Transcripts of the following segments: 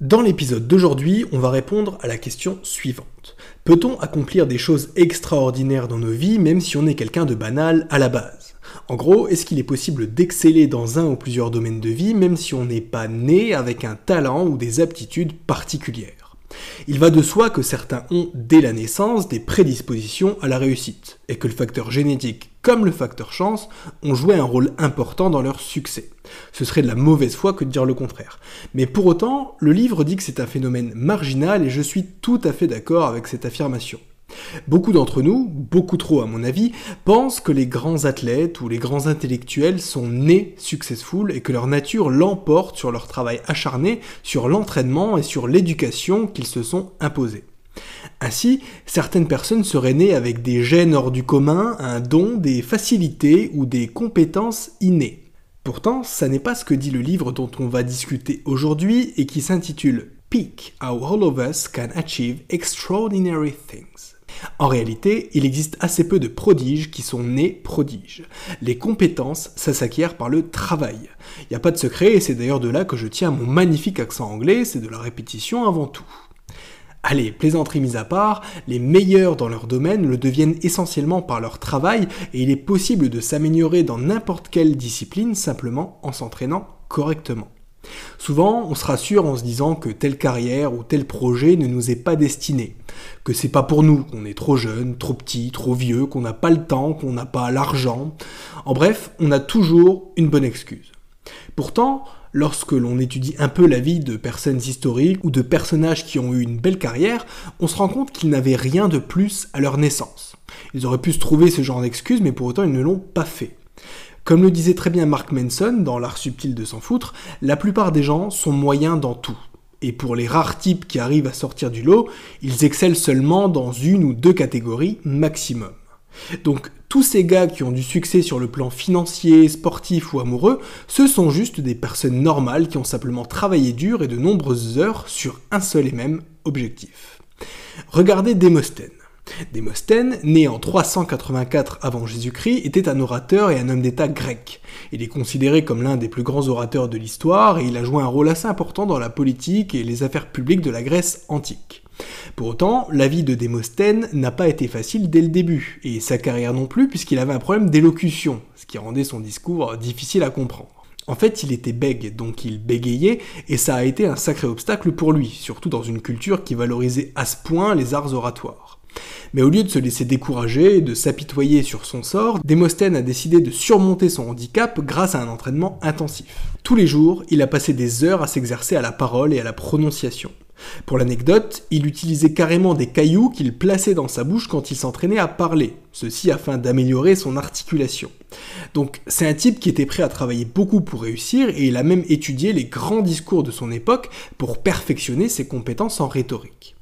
Dans l'épisode d'aujourd'hui, on va répondre à la question suivante. Peut-on accomplir des choses extraordinaires dans nos vies même si on est quelqu'un de banal à la base? En gros, est-ce qu'il est possible d'exceller dans un ou plusieurs domaines de vie même si on n'est pas né avec un talent ou des aptitudes particulières? Il va de soi que certains ont, dès la naissance, des prédispositions à la réussite, et que le facteur génétique comme le facteur chance ont joué un rôle important dans leur succès. Ce serait de la mauvaise foi que de dire le contraire. Mais pour autant, le livre dit que c'est un phénomène marginal et je suis tout à fait d'accord avec cette affirmation. Beaucoup d'entre nous, beaucoup trop à mon avis, pensent que les grands athlètes ou les grands intellectuels sont nés successful et que leur nature l'emporte sur leur travail acharné, sur l'entraînement et sur l'éducation qu'ils se sont imposés. Ainsi, certaines personnes seraient nées avec des gènes hors du commun, un don, des facilités ou des compétences innées. Pourtant, ça n'est pas ce que dit le livre dont on va discuter aujourd'hui et qui s'intitule Peak How All of Us Can Achieve Extraordinary Things. En réalité, il existe assez peu de prodiges qui sont nés prodiges. Les compétences, ça s'acquiert par le travail. Il n'y a pas de secret et c'est d'ailleurs de là que je tiens mon magnifique accent anglais, c'est de la répétition avant tout. Allez, plaisanterie mise à part, les meilleurs dans leur domaine le deviennent essentiellement par leur travail et il est possible de s'améliorer dans n'importe quelle discipline simplement en s'entraînant correctement. Souvent, on se rassure en se disant que telle carrière ou tel projet ne nous est pas destiné, que c'est pas pour nous, qu'on est trop jeune, trop petit, trop vieux, qu'on n'a pas le temps, qu'on n'a pas l'argent. En bref, on a toujours une bonne excuse. Pourtant, lorsque l'on étudie un peu la vie de personnes historiques ou de personnages qui ont eu une belle carrière, on se rend compte qu'ils n'avaient rien de plus à leur naissance. Ils auraient pu se trouver ce genre d'excuses, mais pour autant ils ne l'ont pas fait. Comme le disait très bien Mark Manson dans L'art subtil de s'en foutre, la plupart des gens sont moyens dans tout. Et pour les rares types qui arrivent à sortir du lot, ils excellent seulement dans une ou deux catégories maximum. Donc tous ces gars qui ont du succès sur le plan financier, sportif ou amoureux, ce sont juste des personnes normales qui ont simplement travaillé dur et de nombreuses heures sur un seul et même objectif. Regardez Démosthène. Démosthène, né en 384 avant Jésus-Christ, était un orateur et un homme d'État grec. Il est considéré comme l'un des plus grands orateurs de l'histoire et il a joué un rôle assez important dans la politique et les affaires publiques de la Grèce antique. Pour autant, la vie de Démosthène n'a pas été facile dès le début, et sa carrière non plus puisqu'il avait un problème d'élocution, ce qui rendait son discours difficile à comprendre. En fait, il était bègue, donc il bégayait, et ça a été un sacré obstacle pour lui, surtout dans une culture qui valorisait à ce point les arts oratoires. Mais au lieu de se laisser décourager et de s'apitoyer sur son sort, Démosthène a décidé de surmonter son handicap grâce à un entraînement intensif. Tous les jours, il a passé des heures à s'exercer à la parole et à la prononciation. Pour l'anecdote, il utilisait carrément des cailloux qu'il plaçait dans sa bouche quand il s'entraînait à parler, ceci afin d'améliorer son articulation. Donc c'est un type qui était prêt à travailler beaucoup pour réussir et il a même étudié les grands discours de son époque pour perfectionner ses compétences en rhétorique.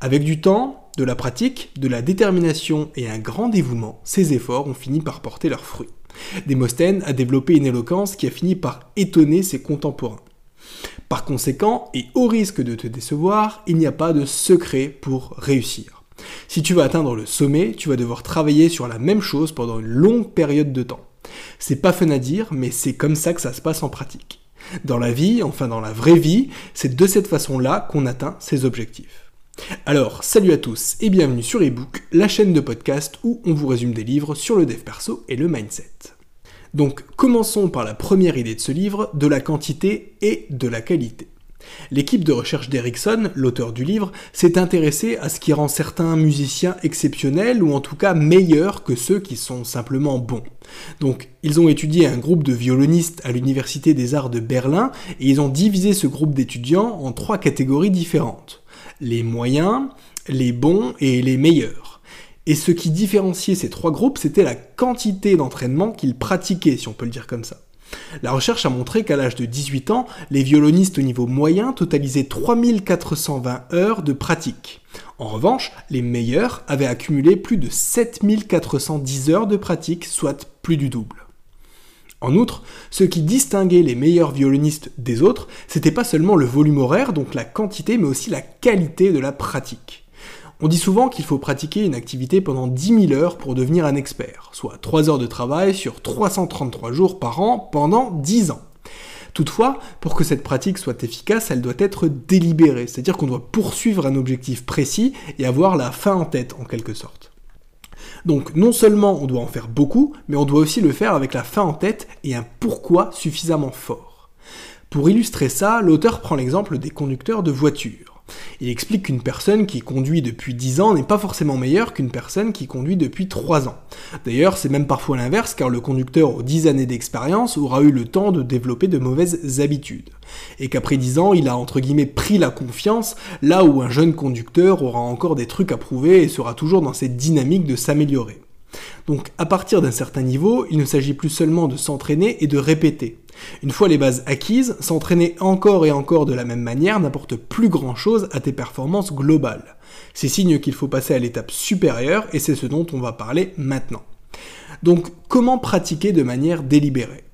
Avec du temps, de la pratique, de la détermination et un grand dévouement, ces efforts ont fini par porter leurs fruits. Démosthène a développé une éloquence qui a fini par étonner ses contemporains. Par conséquent, et au risque de te décevoir, il n'y a pas de secret pour réussir. Si tu veux atteindre le sommet, tu vas devoir travailler sur la même chose pendant une longue période de temps. C'est pas fun à dire, mais c'est comme ça que ça se passe en pratique. Dans la vie, enfin dans la vraie vie, c'est de cette façon-là qu'on atteint ses objectifs. Alors, salut à tous et bienvenue sur eBook, la chaîne de podcast où on vous résume des livres sur le dev perso et le mindset. Donc, commençons par la première idée de ce livre, de la quantité et de la qualité. L'équipe de recherche d'Erickson, l'auteur du livre, s'est intéressée à ce qui rend certains musiciens exceptionnels ou en tout cas meilleurs que ceux qui sont simplement bons. Donc ils ont étudié un groupe de violonistes à l'Université des Arts de Berlin et ils ont divisé ce groupe d'étudiants en trois catégories différentes les moyens, les bons et les meilleurs. Et ce qui différenciait ces trois groupes, c'était la quantité d'entraînement qu'ils pratiquaient, si on peut le dire comme ça. La recherche a montré qu'à l'âge de 18 ans, les violonistes au niveau moyen totalisaient 3420 heures de pratique. En revanche, les meilleurs avaient accumulé plus de 7410 heures de pratique, soit plus du double. En outre, ce qui distinguait les meilleurs violonistes des autres, c'était pas seulement le volume horaire, donc la quantité, mais aussi la qualité de la pratique. On dit souvent qu'il faut pratiquer une activité pendant 10 000 heures pour devenir un expert, soit 3 heures de travail sur 333 jours par an pendant 10 ans. Toutefois, pour que cette pratique soit efficace, elle doit être délibérée, c'est-à-dire qu'on doit poursuivre un objectif précis et avoir la fin en tête en quelque sorte. Donc non seulement on doit en faire beaucoup, mais on doit aussi le faire avec la fin en tête et un pourquoi suffisamment fort. Pour illustrer ça, l'auteur prend l'exemple des conducteurs de voitures. Il explique qu'une personne qui conduit depuis 10 ans n'est pas forcément meilleure qu'une personne qui conduit depuis 3 ans. D'ailleurs, c'est même parfois l'inverse car le conducteur aux 10 années d'expérience aura eu le temps de développer de mauvaises habitudes. Et qu'après 10 ans, il a entre guillemets pris la confiance là où un jeune conducteur aura encore des trucs à prouver et sera toujours dans cette dynamique de s'améliorer. Donc à partir d'un certain niveau, il ne s'agit plus seulement de s'entraîner et de répéter. Une fois les bases acquises, s'entraîner encore et encore de la même manière n'apporte plus grand-chose à tes performances globales. C'est signe qu'il faut passer à l'étape supérieure et c'est ce dont on va parler maintenant. Donc comment pratiquer de manière délibérée?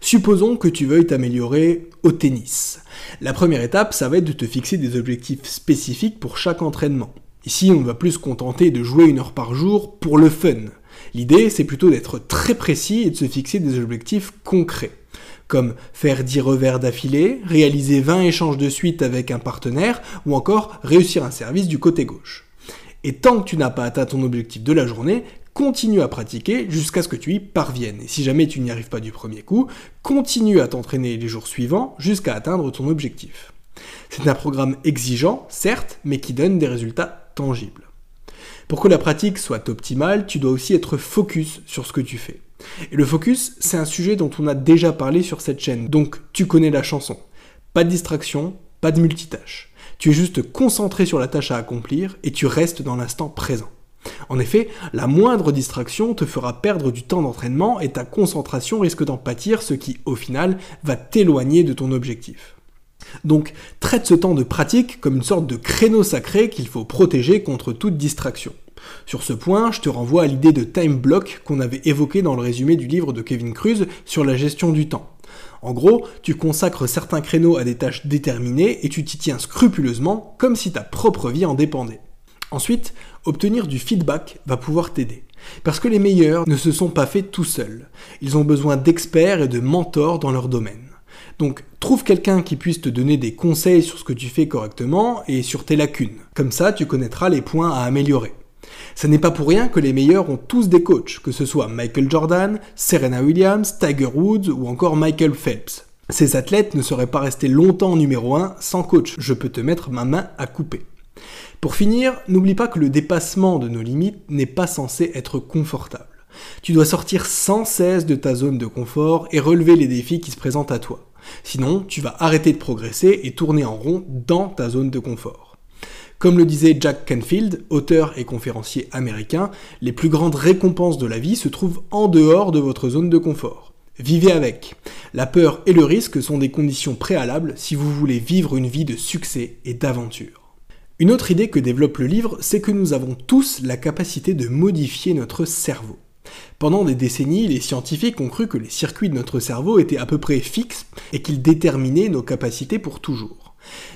Supposons que tu veuilles t'améliorer au tennis. La première étape, ça va être de te fixer des objectifs spécifiques pour chaque entraînement. Ici, on va plus se contenter de jouer une heure par jour pour le fun. L'idée, c'est plutôt d'être très précis et de se fixer des objectifs concrets, comme faire 10 revers d'affilée, réaliser 20 échanges de suite avec un partenaire, ou encore réussir un service du côté gauche. Et tant que tu n'as pas atteint ton objectif de la journée, continue à pratiquer jusqu'à ce que tu y parviennes. Et si jamais tu n'y arrives pas du premier coup, continue à t'entraîner les jours suivants jusqu'à atteindre ton objectif. C'est un programme exigeant, certes, mais qui donne des résultats tangibles. Pour que la pratique soit optimale, tu dois aussi être focus sur ce que tu fais. Et le focus, c'est un sujet dont on a déjà parlé sur cette chaîne, donc tu connais la chanson. Pas de distraction, pas de multitâche. Tu es juste concentré sur la tâche à accomplir et tu restes dans l'instant présent. En effet, la moindre distraction te fera perdre du temps d'entraînement et ta concentration risque d'en pâtir, ce qui, au final, va t'éloigner de ton objectif. Donc traite ce temps de pratique comme une sorte de créneau sacré qu'il faut protéger contre toute distraction. Sur ce point, je te renvoie à l'idée de time block qu'on avait évoqué dans le résumé du livre de Kevin Cruz sur la gestion du temps. En gros, tu consacres certains créneaux à des tâches déterminées et tu t'y tiens scrupuleusement comme si ta propre vie en dépendait. Ensuite, obtenir du feedback va pouvoir t'aider. Parce que les meilleurs ne se sont pas faits tout seuls. Ils ont besoin d'experts et de mentors dans leur domaine. Donc trouve quelqu'un qui puisse te donner des conseils sur ce que tu fais correctement et sur tes lacunes. Comme ça, tu connaîtras les points à améliorer. Ce n'est pas pour rien que les meilleurs ont tous des coachs, que ce soit Michael Jordan, Serena Williams, Tiger Woods ou encore Michael Phelps. Ces athlètes ne seraient pas restés longtemps numéro 1 sans coach, je peux te mettre ma main à couper. Pour finir, n'oublie pas que le dépassement de nos limites n'est pas censé être confortable. Tu dois sortir sans cesse de ta zone de confort et relever les défis qui se présentent à toi. Sinon, tu vas arrêter de progresser et tourner en rond dans ta zone de confort. Comme le disait Jack Canfield, auteur et conférencier américain, les plus grandes récompenses de la vie se trouvent en dehors de votre zone de confort. Vivez avec. La peur et le risque sont des conditions préalables si vous voulez vivre une vie de succès et d'aventure. Une autre idée que développe le livre, c'est que nous avons tous la capacité de modifier notre cerveau. Pendant des décennies, les scientifiques ont cru que les circuits de notre cerveau étaient à peu près fixes et qu'ils déterminaient nos capacités pour toujours.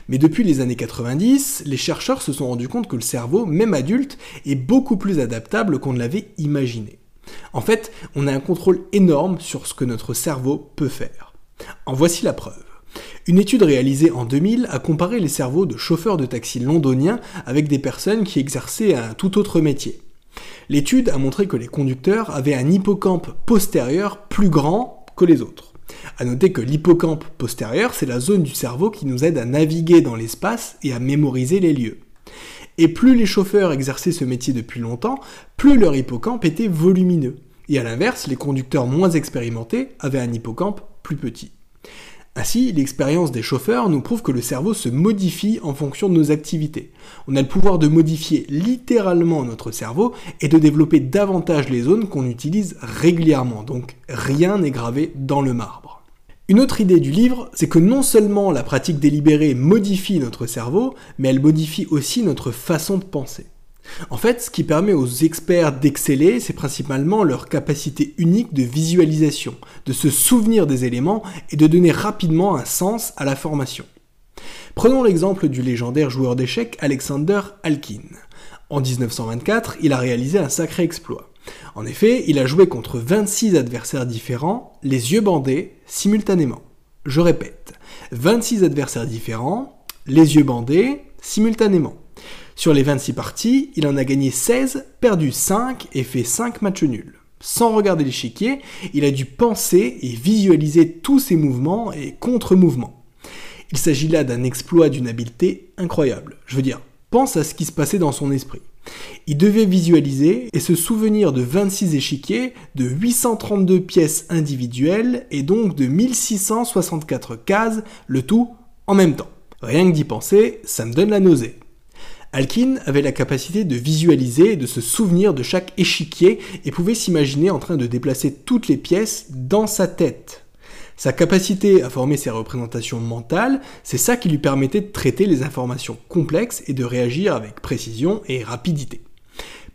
Mais depuis les années 90, les chercheurs se sont rendus compte que le cerveau, même adulte, est beaucoup plus adaptable qu'on ne l'avait imaginé. En fait, on a un contrôle énorme sur ce que notre cerveau peut faire. En voici la preuve. Une étude réalisée en 2000 a comparé les cerveaux de chauffeurs de taxi londoniens avec des personnes qui exerçaient un tout autre métier. L'étude a montré que les conducteurs avaient un hippocampe postérieur plus grand que les autres. A noter que l'hippocampe postérieur, c'est la zone du cerveau qui nous aide à naviguer dans l'espace et à mémoriser les lieux. Et plus les chauffeurs exerçaient ce métier depuis longtemps, plus leur hippocampe était volumineux. Et à l'inverse, les conducteurs moins expérimentés avaient un hippocampe plus petit. Ainsi, l'expérience des chauffeurs nous prouve que le cerveau se modifie en fonction de nos activités. On a le pouvoir de modifier littéralement notre cerveau et de développer davantage les zones qu'on utilise régulièrement, donc rien n'est gravé dans le marbre. Une autre idée du livre, c'est que non seulement la pratique délibérée modifie notre cerveau, mais elle modifie aussi notre façon de penser. En fait, ce qui permet aux experts d'exceller, c'est principalement leur capacité unique de visualisation, de se souvenir des éléments et de donner rapidement un sens à la formation. Prenons l'exemple du légendaire joueur d'échecs Alexander Alkin. En 1924, il a réalisé un sacré exploit. En effet, il a joué contre 26 adversaires différents, les yeux bandés, simultanément. Je répète, 26 adversaires différents, les yeux bandés, simultanément. Sur les 26 parties, il en a gagné 16, perdu 5 et fait 5 matchs nuls. Sans regarder l'échiquier, il a dû penser et visualiser tous ses mouvements et contre-mouvements. Il s'agit là d'un exploit d'une habileté incroyable. Je veux dire, pense à ce qui se passait dans son esprit. Il devait visualiser et se souvenir de 26 échiquiers, de 832 pièces individuelles et donc de 1664 cases, le tout en même temps. Rien que d'y penser, ça me donne la nausée. Alkin avait la capacité de visualiser et de se souvenir de chaque échiquier et pouvait s'imaginer en train de déplacer toutes les pièces dans sa tête. Sa capacité à former ses représentations mentales, c'est ça qui lui permettait de traiter les informations complexes et de réagir avec précision et rapidité.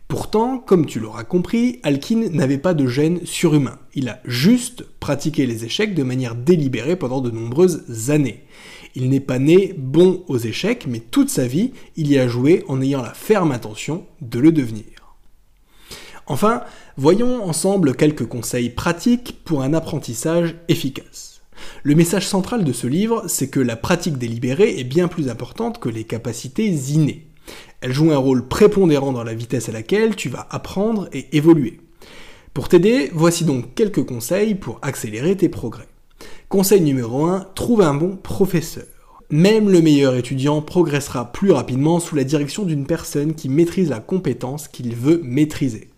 Pourtant, comme tu l'auras compris, Alkin n'avait pas de gène surhumain. Il a juste pratiqué les échecs de manière délibérée pendant de nombreuses années. Il n'est pas né bon aux échecs, mais toute sa vie, il y a joué en ayant la ferme intention de le devenir. Enfin, voyons ensemble quelques conseils pratiques pour un apprentissage efficace. Le message central de ce livre, c'est que la pratique délibérée est bien plus importante que les capacités innées. Elle joue un rôle prépondérant dans la vitesse à laquelle tu vas apprendre et évoluer. Pour t'aider, voici donc quelques conseils pour accélérer tes progrès. Conseil numéro 1, trouve un bon professeur. Même le meilleur étudiant progressera plus rapidement sous la direction d'une personne qui maîtrise la compétence qu'il veut maîtriser.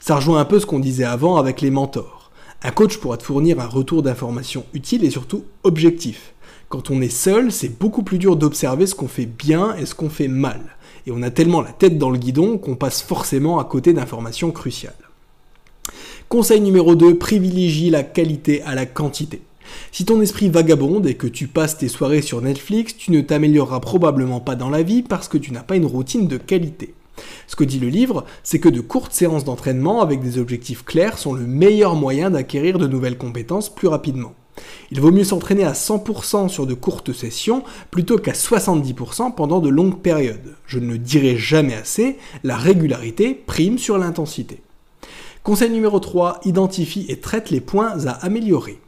Ça rejoint un peu ce qu'on disait avant avec les mentors. Un coach pourra te fournir un retour d'informations utile et surtout objectif. Quand on est seul, c'est beaucoup plus dur d'observer ce qu'on fait bien et ce qu'on fait mal. Et on a tellement la tête dans le guidon qu'on passe forcément à côté d'informations cruciales. Conseil numéro 2, privilégie la qualité à la quantité. Si ton esprit vagabonde et que tu passes tes soirées sur Netflix, tu ne t'amélioreras probablement pas dans la vie parce que tu n'as pas une routine de qualité. Ce que dit le livre, c'est que de courtes séances d'entraînement avec des objectifs clairs sont le meilleur moyen d'acquérir de nouvelles compétences plus rapidement. Il vaut mieux s'entraîner à 100% sur de courtes sessions plutôt qu'à 70% pendant de longues périodes. Je ne le dirai jamais assez, la régularité prime sur l'intensité. Conseil numéro 3, identifie et traite les points à améliorer.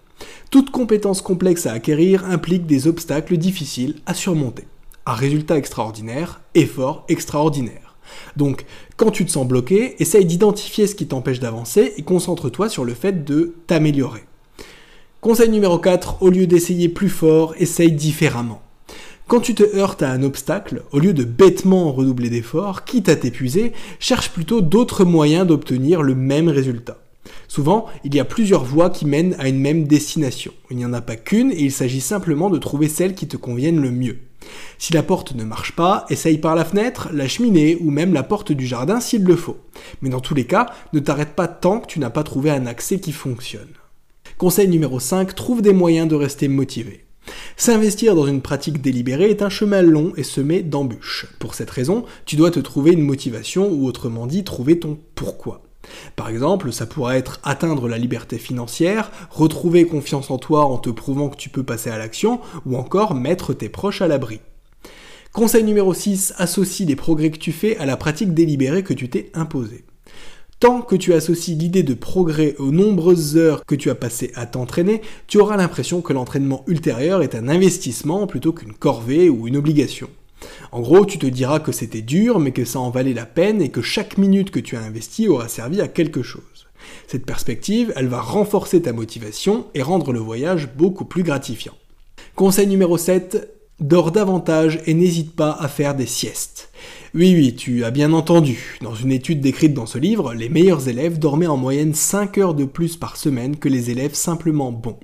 Toute compétence complexe à acquérir implique des obstacles difficiles à surmonter. Un résultat extraordinaire, effort extraordinaire. Donc, quand tu te sens bloqué, essaye d'identifier ce qui t'empêche d'avancer et concentre-toi sur le fait de t'améliorer. Conseil numéro 4, au lieu d'essayer plus fort, essaye différemment. Quand tu te heurtes à un obstacle, au lieu de bêtement redoubler d'efforts, quitte à t'épuiser, cherche plutôt d'autres moyens d'obtenir le même résultat. Souvent, il y a plusieurs voies qui mènent à une même destination. Il n'y en a pas qu'une et il s'agit simplement de trouver celle qui te convienne le mieux. Si la porte ne marche pas, essaye par la fenêtre, la cheminée ou même la porte du jardin s'il le faut. Mais dans tous les cas, ne t'arrête pas tant que tu n'as pas trouvé un accès qui fonctionne. Conseil numéro 5, trouve des moyens de rester motivé. S'investir dans une pratique délibérée est un chemin long et semé d'embûches. Pour cette raison, tu dois te trouver une motivation ou autrement dit trouver ton pourquoi. Par exemple, ça pourrait être atteindre la liberté financière, retrouver confiance en toi en te prouvant que tu peux passer à l'action, ou encore mettre tes proches à l'abri. Conseil numéro 6, associe les progrès que tu fais à la pratique délibérée que tu t'es imposée. Tant que tu associes l'idée de progrès aux nombreuses heures que tu as passées à t'entraîner, tu auras l'impression que l'entraînement ultérieur est un investissement plutôt qu'une corvée ou une obligation. En gros, tu te diras que c'était dur, mais que ça en valait la peine et que chaque minute que tu as investie aura servi à quelque chose. Cette perspective, elle va renforcer ta motivation et rendre le voyage beaucoup plus gratifiant. Conseil numéro 7, dors davantage et n'hésite pas à faire des siestes. Oui, oui, tu as bien entendu. Dans une étude décrite dans ce livre, les meilleurs élèves dormaient en moyenne 5 heures de plus par semaine que les élèves simplement bons.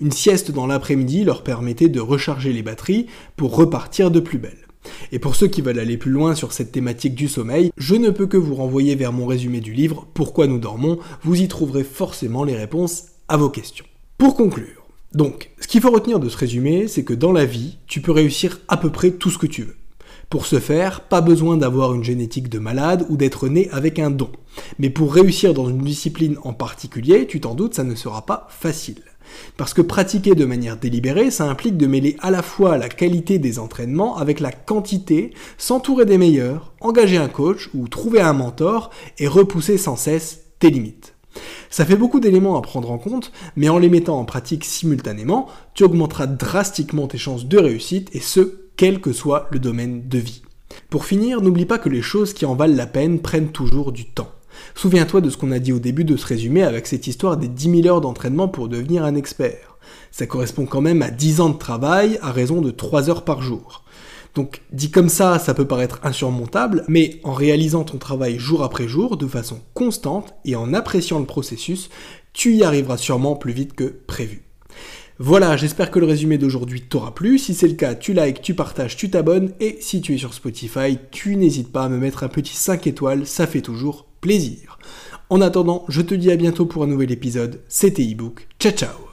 Une sieste dans l'après-midi leur permettait de recharger les batteries pour repartir de plus belle. Et pour ceux qui veulent aller plus loin sur cette thématique du sommeil, je ne peux que vous renvoyer vers mon résumé du livre Pourquoi nous dormons, vous y trouverez forcément les réponses à vos questions. Pour conclure, donc, ce qu'il faut retenir de ce résumé, c'est que dans la vie, tu peux réussir à peu près tout ce que tu veux. Pour ce faire, pas besoin d'avoir une génétique de malade ou d'être né avec un don. Mais pour réussir dans une discipline en particulier, tu t'en doutes, ça ne sera pas facile. Parce que pratiquer de manière délibérée, ça implique de mêler à la fois la qualité des entraînements avec la quantité, s'entourer des meilleurs, engager un coach ou trouver un mentor et repousser sans cesse tes limites. Ça fait beaucoup d'éléments à prendre en compte, mais en les mettant en pratique simultanément, tu augmenteras drastiquement tes chances de réussite, et ce, quel que soit le domaine de vie. Pour finir, n'oublie pas que les choses qui en valent la peine prennent toujours du temps. Souviens-toi de ce qu'on a dit au début de ce résumé avec cette histoire des 10 000 heures d'entraînement pour devenir un expert. Ça correspond quand même à 10 ans de travail à raison de 3 heures par jour. Donc dit comme ça, ça peut paraître insurmontable, mais en réalisant ton travail jour après jour, de façon constante et en appréciant le processus, tu y arriveras sûrement plus vite que prévu. Voilà, j'espère que le résumé d'aujourd'hui t'aura plu. Si c'est le cas, tu likes, tu partages, tu t'abonnes. Et si tu es sur Spotify, tu n'hésites pas à me mettre un petit 5 étoiles, ça fait toujours En attendant, je te dis à bientôt pour un nouvel épisode. C'était ebook. Ciao ciao